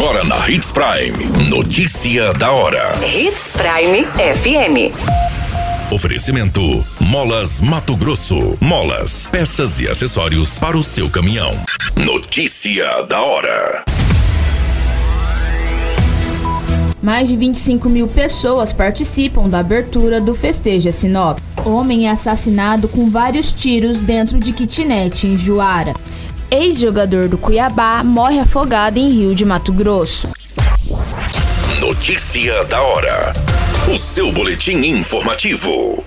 Agora na Hits Prime. Notícia da hora. Hits Prime FM. Oferecimento: Molas Mato Grosso. Molas, peças e acessórios para o seu caminhão. Notícia da hora. Mais de 25 mil pessoas participam da abertura do Festeja Sinop. Homem é assassinado com vários tiros dentro de kitnet em Juara. Ex-jogador do Cuiabá morre afogado em Rio de Mato Grosso. Notícia da hora. O seu boletim informativo.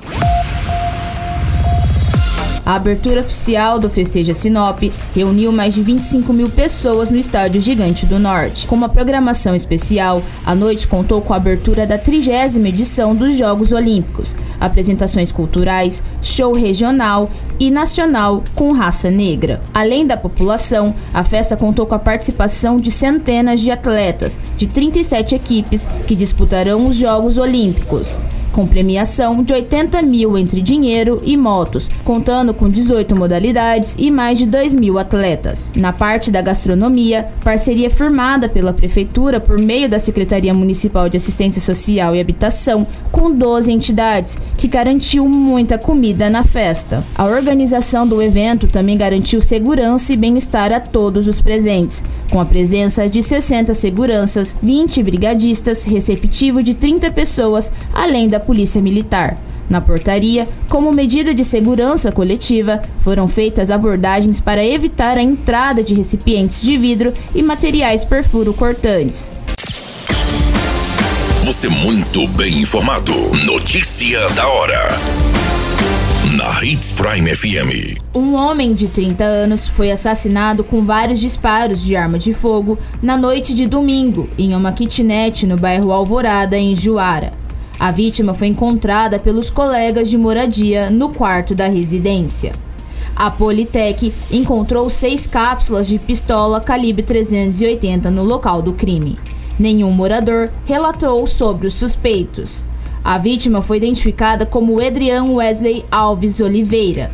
A abertura oficial do Festeja Sinop reuniu mais de 25 mil pessoas no Estádio Gigante do Norte. Com uma programação especial, a noite contou com a abertura da trigésima edição dos Jogos Olímpicos, apresentações culturais, show regional e nacional com raça negra. Além da população, a festa contou com a participação de centenas de atletas de 37 equipes que disputarão os Jogos Olímpicos com premiação de 80 mil entre dinheiro e motos, contando com 18 modalidades e mais de 2 mil atletas. Na parte da gastronomia, parceria firmada pela Prefeitura por meio da Secretaria Municipal de Assistência Social e Habitação, com 12 entidades, que garantiu muita comida na festa. A organização do evento também garantiu segurança e bem-estar a todos os presentes, com a presença de 60 seguranças, 20 brigadistas, receptivo de 30 pessoas, além da Polícia Militar. Na portaria, como medida de segurança coletiva, foram feitas abordagens para evitar a entrada de recipientes de vidro e materiais perfuro-cortantes. Você muito bem informado. Notícia da hora. Na Hits Prime FM. Um homem de 30 anos foi assassinado com vários disparos de arma de fogo na noite de domingo em uma kitnet no bairro Alvorada, em Juara. A vítima foi encontrada pelos colegas de moradia no quarto da residência. A Politec encontrou seis cápsulas de pistola calibre 380 no local do crime. Nenhum morador relatou sobre os suspeitos. A vítima foi identificada como Edrian Wesley Alves Oliveira.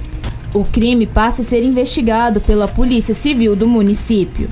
O crime passa a ser investigado pela Polícia Civil do município.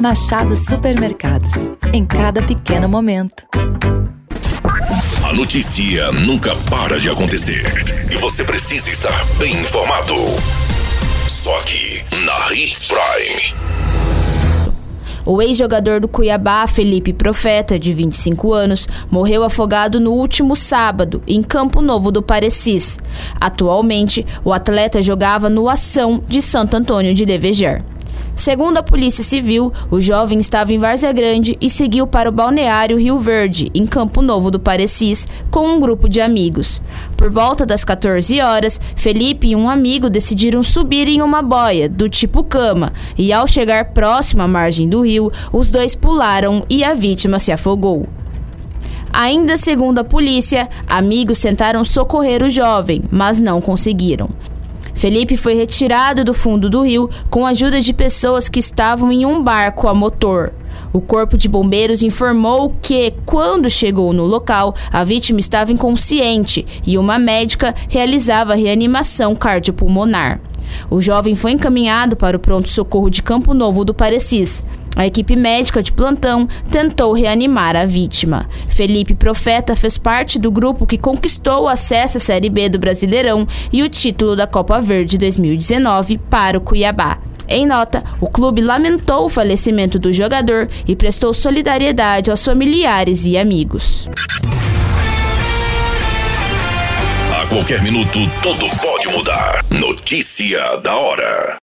Machado Supermercados. Em cada pequeno momento. A notícia nunca para de acontecer. E você precisa estar bem informado. Só aqui, na Hits Prime. O ex-jogador do Cuiabá, Felipe Profeta, de 25 anos, morreu afogado no último sábado, em Campo Novo do Parecis. Atualmente, o atleta jogava no Ação de Santo Antônio de Leveger. Segundo a Polícia Civil, o jovem estava em Várzea Grande e seguiu para o balneário Rio Verde, em Campo Novo do Parecis, com um grupo de amigos. Por volta das 14 horas, Felipe e um amigo decidiram subir em uma boia, do tipo cama, e ao chegar próximo à margem do rio, os dois pularam e a vítima se afogou. Ainda segundo a polícia, amigos tentaram socorrer o jovem, mas não conseguiram. Felipe foi retirado do fundo do rio com a ajuda de pessoas que estavam em um barco a motor. O corpo de bombeiros informou que, quando chegou no local, a vítima estava inconsciente e uma médica realizava reanimação cardiopulmonar. O jovem foi encaminhado para o pronto-socorro de Campo Novo do Parecis. A equipe médica de plantão tentou reanimar a vítima. Felipe Profeta fez parte do grupo que conquistou o acesso à Série B do Brasileirão e o título da Copa Verde 2019 para o Cuiabá. Em nota, o clube lamentou o falecimento do jogador e prestou solidariedade aos familiares e amigos. A qualquer minuto, tudo pode mudar. Notícia da hora.